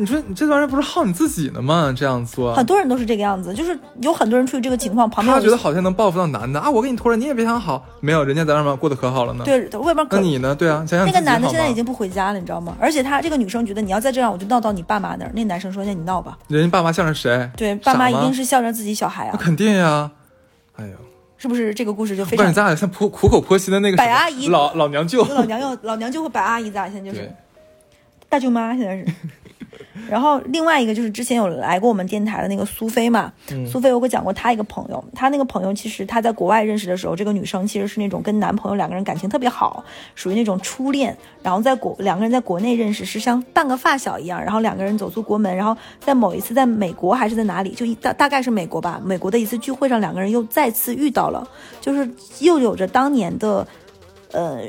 你说你这玩意儿不是耗你自己呢吗？这样做，很多人都是这个样子，就是有很多人处于这个情况，旁边他觉得好像能报复到男的啊，我给你拖着你也别想好，没有，人家在外面过得可好了呢。，对外面可那你呢？对啊，想想那个男的现在已经不回家了，你知道吗？而且他这个女生觉得你要再这样，我就闹到你爸妈那儿。那男生说：“那你闹吧。人家爸妈向着谁？”对，爸妈一定是向着自己小孩啊，那肯定呀。哎呦，是不是？这个故事就非常。咱俩像苦苦口婆心的那个什么百阿姨老老娘舅。老娘舅、老娘舅和白阿姨，咱俩现在就是，大舅妈，现在是。然后另外一个就是之前有来过我们电台的那个苏菲嘛，嗯苏菲我给讲过她一个朋友，她那个朋友其实她在国外认识的时候，这个女生其实是那种跟男朋友两个人感情特别好，属于那种初恋，然后在国两个人在国内认识是像半个发小一样，然后两个人走出国门，然后在某一次在美国还是在哪里，就一大大概是美国吧，美国的一次聚会上，两个人又再次遇到了，就是又有着当年的，呃。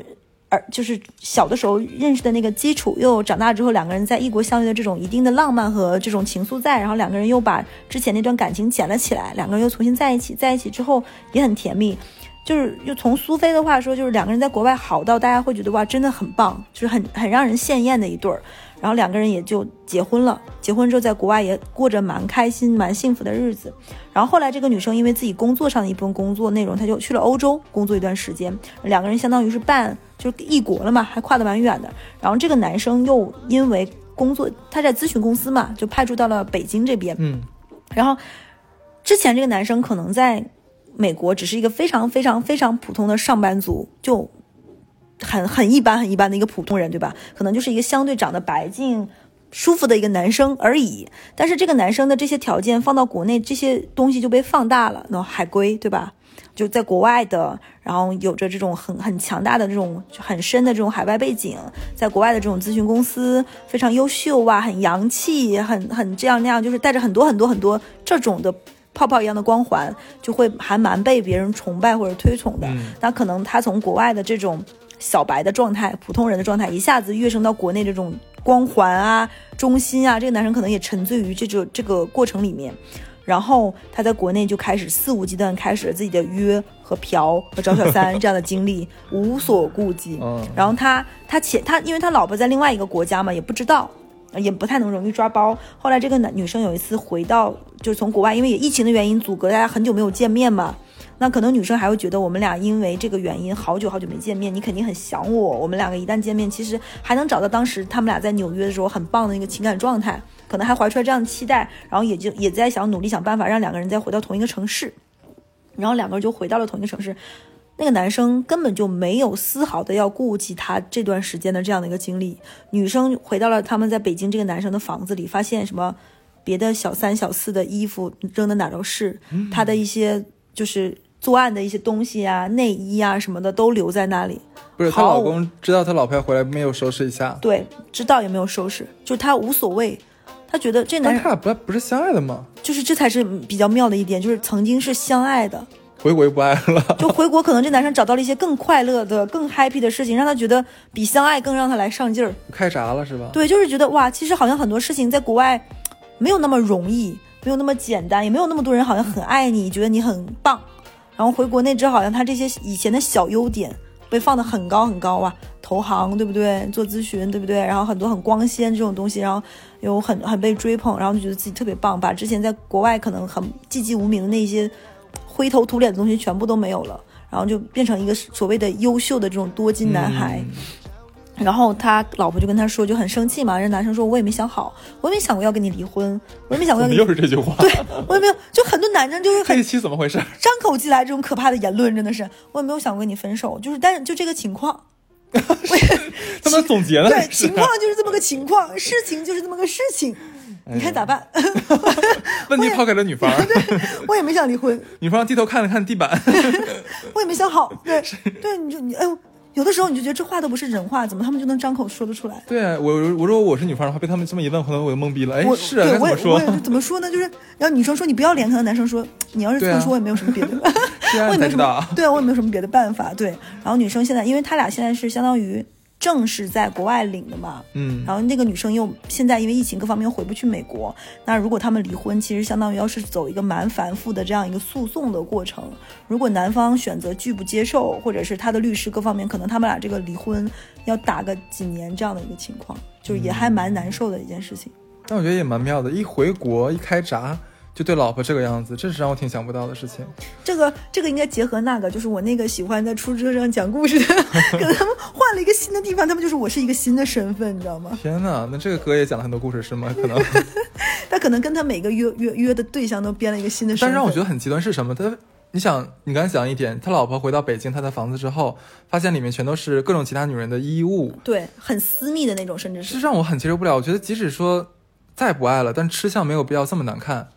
而就是小的时候认识的那个基础，又长大之后两个人在异国相遇的这种一定的浪漫和这种情愫在，然后两个人又把之前那段感情捡了起来，两个人又重新在一起，在一起之后也很甜蜜。就是又从苏菲的话说，就是两个人在国外好到大家会觉得哇，真的很棒，就是很很让人羡艳的一对儿。然后两个人也就结婚了，结婚之后在国外也过着蛮开心、蛮幸福的日子。然后后来这个女生因为自己工作上的一部分工作内容，她就去了欧洲工作一段时间，两个人相当于是办就是异国了嘛，还跨得蛮远的。然后这个男生又因为工作，他在咨询公司嘛，就派驻到了北京这边。嗯，然后之前这个男生可能在美国只是一个非常非常非常普通的上班族，就很很一般很一般的一个普通人，对吧？可能就是一个相对长得白净。舒服的一个男生而已，但是这个男生的这些条件放到国内，这些东西就被放大了。那海归，对吧？就在国外的，然后有着这种很很强大的这种很深的这种海外背景，在国外的这种咨询公司非常优秀啊，很洋气，很很这样那样，就是带着很多很多很多这种的泡泡一样的光环，就会还蛮被别人崇拜或者推崇的。嗯那可能他从国外的这种小白的状态、普通人的状态，一下子跃升到国内这种光环啊、中心啊，这个男生可能也沉醉于这种这个过程里面。然后他在国内就开始肆无忌惮，开始了自己的约和嫖和找小三这样的经历，无所顾忌。嗯然后他他且他因为他老婆在另外一个国家嘛，也不知道，呃也不太能容易抓包。后来这个男女生有一次回到，就是从国外，因为也疫情的原因阻隔，大家很久没有见面嘛。那可能女生还会觉得我们俩因为这个原因好久好久没见面，你肯定很想我。我们两个一旦见面，其实还能找到当时他们俩在纽约的时候很棒的一个情感状态，可能还怀出来这样的期待，然后也就也在想努力想办法让两个人再回到同一个城市。然后两个人就回到了同一个城市，那个男生根本就没有丝毫的要顾及他这段时间的这样的一个经历。女生回到了他们在北京这个男生的房子里，发现什么别的小三小四的衣服扔的哪都是，他的一些就是作案的一些东西啊、内衣啊什么的都留在那里。不是她老公知道她老婆要回来，没有收拾一下。对，知道也没有收拾，就他无所谓。他觉得这男人他俩不不是相爱的吗？就是这才是比较妙的一点，就是曾经是相爱的，回国又不爱了。(laughs) 就回国可能这男生找到了一些更快乐的、更 happy 的事情，让他觉得比相爱更让他来上劲儿。开闸了是吧？对，就是觉得哇，其实好像很多事情在国外没有那么容易，没有那么简单，也没有那么多人好像很爱你，觉得你很棒。然后回国内之后，好像他这些以前的小优点被放得很高很高啊，投行对不对？做咨询对不对？然后很多很光鲜这种东西，然后有很很被追捧，然后就觉得自己特别棒，把之前在国外可能很寂寂无名的那些灰头土脸的东西全部都没有了，然后就变成一个所谓的优秀的这种多金男孩。然后他老婆就跟他说，就很生气嘛。这男生说：“我也没想好，我也没想过要跟你离婚，我也没想过要跟你又，是这句话？对我也没有。”就很多男生就是很这期怎么回事？张口即来这种可怕的言论，真的是我也没有想过跟你分手，就是但是就这个情况，(laughs) 他们总结了对，情况就是这么个情况，事情就是这么个事情，你看咋办？(laughs) 问题抛给了女方，对 (laughs) 我也没想离婚，女方低头看了看地板，我也没想好，对对，你就你哎呦，有的时候你就觉得这话都不是人话，怎么他们就能张口说得出来？对啊，我我如果我是女方的话，被他们这么一问，可能我就懵逼了。哎我，是啊，对我么说我？也怎么说呢？就是然后女生说你不要脸，可能男生说你要是这么说，我也没有什么别的，(laughs) 我也没有什么。对我也没有什么别的办法。对，然后女生现在，因为他俩现在是相当于正是在国外领的嘛，嗯，然后那个女生又现在因为疫情各方面又回不去美国，那如果他们离婚，其实相当于要是走一个蛮繁复的这样一个诉讼的过程。如果男方选择拒不接受，或者是他的律师各方面，可能他们俩这个离婚要打个几年这样的一个情况，就是也还蛮难受的一件事情。但我觉得也蛮妙的，一回国一开闸就对老婆这个样子，这是让我挺想不到的事情。这个这个应该结合那个，就是我那个喜欢在出租车上讲故事的，可能他们换了一个新的地方，他们就是我是一个新的身份，你知道吗？天哪，那这个哥也讲了很多故事是吗？(laughs) 可能，他可能跟他每个约约约的对象都编了一个新的身份。但是让我觉得很极端是什么？他，你想，你刚才讲一点，他老婆回到北京他的房子之后，发现里面全都是各种其他女人的衣物，对很私密的那种，甚至是是让我很接受不了。我觉得即使说再不爱了，但吃相没有必要这么难看。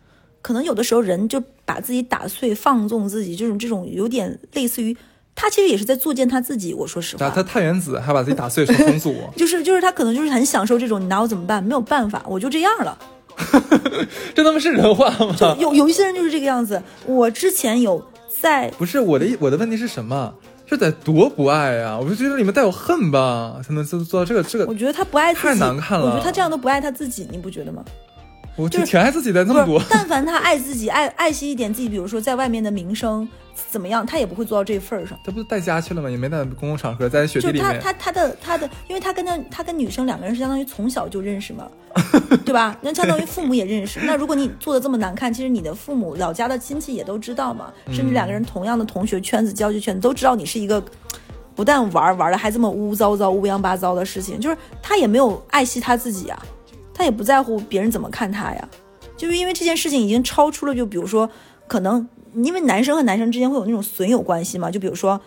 可能有的时候人就把自己打碎、放纵自己，这种这种有点类似于他其实也是在作践他自己。我说实话，他他太原子还把自己打碎，说重组，就是就是他可能就是很享受这种，你拿我怎么办？没有办法，我就这样了。(laughs) 这他妈是人话吗？有有一些人就是这个样子。我之前有在不是我的我的问题是什么？这得多不爱啊！我就觉得里面带有恨吧，才能做做到这个这个。我觉得他不爱自己，太难看了我觉得他这样都不爱他自己，你不觉得吗？我就就是挺爱自己的那么多但凡他爱自己，爱爱惜一点自己，比如说在外面的名声怎么样，他也不会做到这份儿上。他不是带家去了吗？也没在公共场合，在雪地里面。就他他他的他的，因为他跟他他跟女生两个人是相当于从小就认识嘛，(laughs) 对吧？那相当于父母也认识。那如果你做的这么难看，其实你的父母老家的亲戚也都知道嘛，甚至两个人同样的同学圈子、交际圈子都知道你是一个。不但玩玩的还这么乌糟糟、乌央八糟的事情，就是他也没有爱惜他自己啊，他也不在乎别人怎么看他呀，就是因为这件事情已经超出了，就比如说，可能因为男生和男生之间会有那种损友关系嘛，就比如说，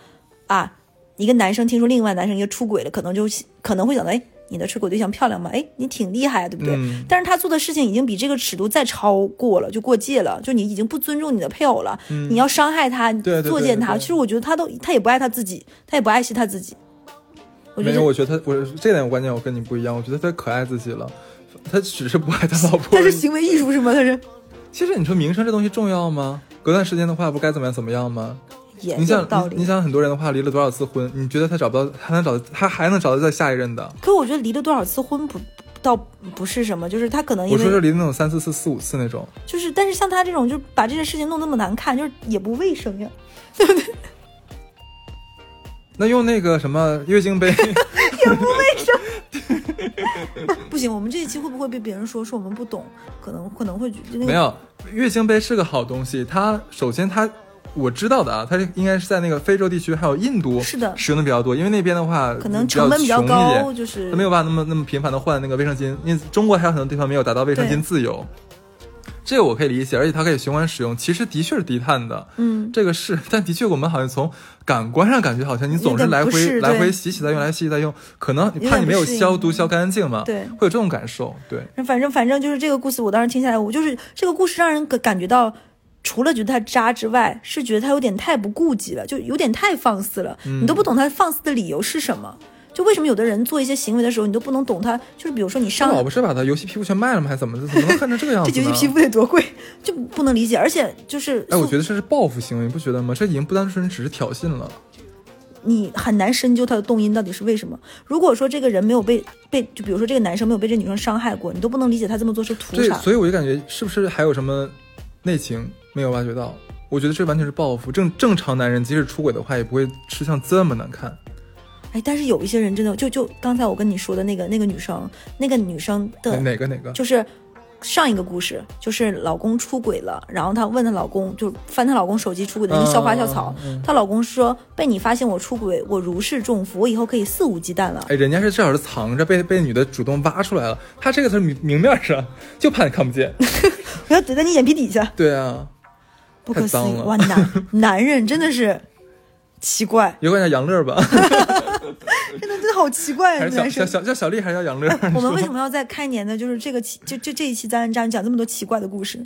啊，一个男生听说另外男生一个出轨了，可能就可能会想到，哎，你的出轨对象漂亮吗？哎，你挺厉害啊，对不对？嗯但是他做的事情已经比这个尺度再超过了，就过界了，就你已经不尊重你的配偶了，你要伤害他，作践他。其实我觉得他都他也不爱他自己，他也不爱惜他自己。没有，我觉得他我这点观念我跟你不一样，我觉得他可爱自己了，他只是不爱他老婆。他是行为艺术是吗？他是 (laughs) 其实你说名声这东西重要吗？隔段时间的话，不该怎么样怎么样吗？也你想。你你想，很多人的话，离了多少次婚，你觉得他找不到，还能找，他还能找到再下一任的？可我觉得离了多少次婚不倒不是什么，就是他可能因我说是离那种三四次、四五次那种。就是，但是像他这种，就把这件事情弄那么难看，就是也不卫生呀。对不对那用那个什么月经杯 (laughs) 也，不 (laughs) 行，我们这一期会不会被别人说说我们不懂？可能可能会那个没有月经杯是个好东西。它首先它我知道的啊，它应该是在那个非洲地区还有印度是的使用的比较多，因为那边的话可能成本比较高，就是它没有办法那么那么频繁的换那个卫生巾，因为中国还有很多地方没有达到卫生巾自由，这个我可以理解，而且它可以循环使用，其实的确是低碳的，嗯，这个是，(laughs) 但的确我们好像从感官上感觉好像你总是来回来回洗洗再用，来洗洗再用，可能你怕你没有消毒消干净嘛，对会有这种感受，对，反正反正就是这个故事，我当时听下来，我就是这个故事让人感感觉到，除了觉得他渣之外，是觉得他有点太不顾及了，就有点太放肆了。嗯你都不懂他放肆的理由是什么。就为什么有的人做一些行为的时候，你都不能懂他，就是比如说你他上老婆是把他游戏皮肤全卖了吗？还是怎么的？怎么能恨成这个样子？(laughs) 这游戏皮肤得多贵，就不能理解。而且就是，哎，我觉得这是报复行为，你不觉得吗？这已经不单纯只是挑衅了。你很难深究他的动因到底是为什么。如果说这个人没有被被，就比如说这个男生没有被这女生伤害过，你都不能理解他这么做是图对，啥。所以我就感觉是不是还有什么内情没有挖掘到？我觉得这完全是报复。正正常男人即使出轨的话，也不会吃相这么难看。哎，但是有一些人真的，就就刚才我跟你说的那个那个女生，那个女生的哪个哪个？就是上一个故事，就是老公出轨了，然后她问她老公，就翻她老公手机出轨的那个校花校草，她老公说被你发现我出轨，我如释重负，我以后可以肆无忌惮了。哎，人家是至少是藏着，被被女的主动挖出来了。他这个是明明面上，就怕你看不见。(laughs) 我要怼在你眼皮底下，对啊，不可思议！哇，男 (laughs) 男人真的是奇怪，有管叫杨乐吧？(laughs) 真的真的好奇怪啊！还是小。小小叫小丽还是叫杨乐？(laughs) 我们为什么要在开年的，就是这个期，就就这一期《咱人渣女》讲这么多奇怪的故事？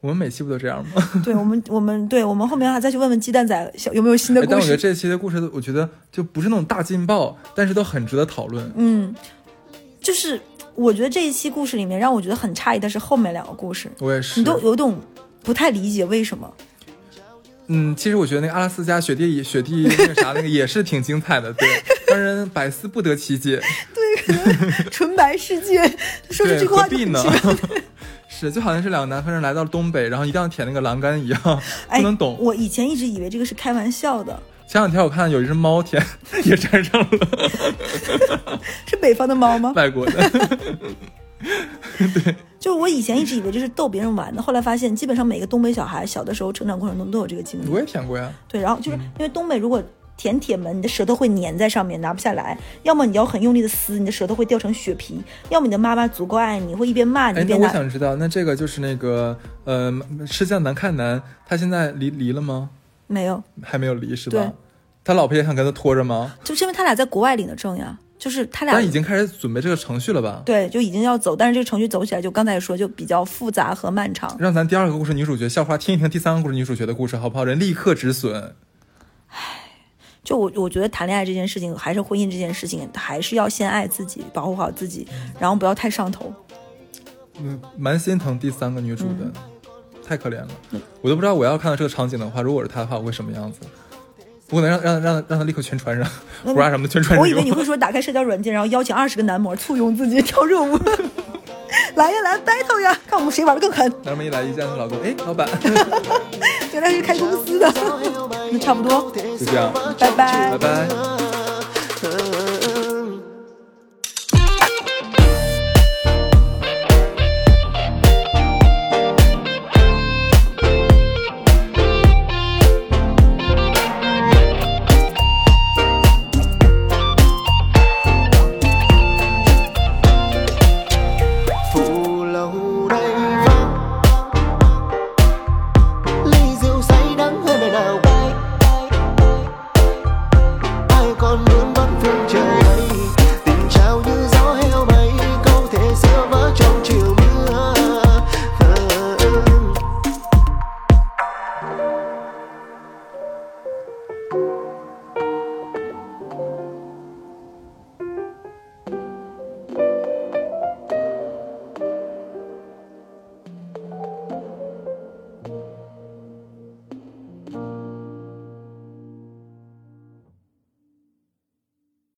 我们每期不都这样吗？(laughs) 对我们，我们对我们后面还再去问问鸡蛋仔小有没有新的故事。我觉得这期的故事，我觉得就不是那种大劲爆，但是都很值得讨论。嗯，就是我觉得这一期故事里面让我觉得很诧异的是后面两个故事，我也是你，都有种不太理解为什么。嗯，其实我觉得那个阿拉斯加雪地雪地那个啥那个也是挺精彩的，对，让人百思不得其解。对纯白世界说这个话就何必呢？(laughs) 是，就好像是两个南方人来到了东北，然后一定要舔那个栏杆一样，哎不能懂。我以前一直以为这个是开玩笑的，前两天我看有一只猫舔，也沾上了 (laughs) 是北方的猫吗？(laughs) 外国的。(laughs) 就是我以前一直以为这是逗别人玩的，后来发现基本上每个东北小孩小的时候成长过程中都有这个经历。我也舔过呀，对，然后就是嗯因为东北如果舔铁门，你的舌头会粘在上面，拿不下来；要么你要很用力的撕，你的舌头会掉成血皮；要么你的妈妈足够爱你，会一边骂你一边那。我想知道，那这个就是那个呃，吃相难看男，他现在离离了吗？没有，还没有离是吧？他老婆也想跟他拖着吗？就是因为他俩在国外领的证呀，就是他俩但已经开始准备这个程序了吧？对就已经要走，但是这个程序走起来就刚才也说就比较复杂和漫长。让咱第二个故事女主角校花听一听第三个故事女主角的故事，好不好？人立刻止损。唉就我我觉得谈恋爱这件事情，还是婚姻这件事情，还是要先爱自己，保护好自己，然后不要太上头。嗯，蛮心疼第三个女主的，嗯太可怜了。我都不知道我要看到这个场景的话，如果是她的话，我会什么样子？我可能让让让让他立刻全穿上，那胡啥什么的全穿上。我以为你会说打开社交软件，然后邀请二十个男模簇拥自己跳热舞，(laughs) 来呀来 battle 呀，看我们谁玩的更狠。男人们一来一见，他老公，哎，老板，(laughs) 原来是开公司的，那差不多，就这样，拜拜拜。拜。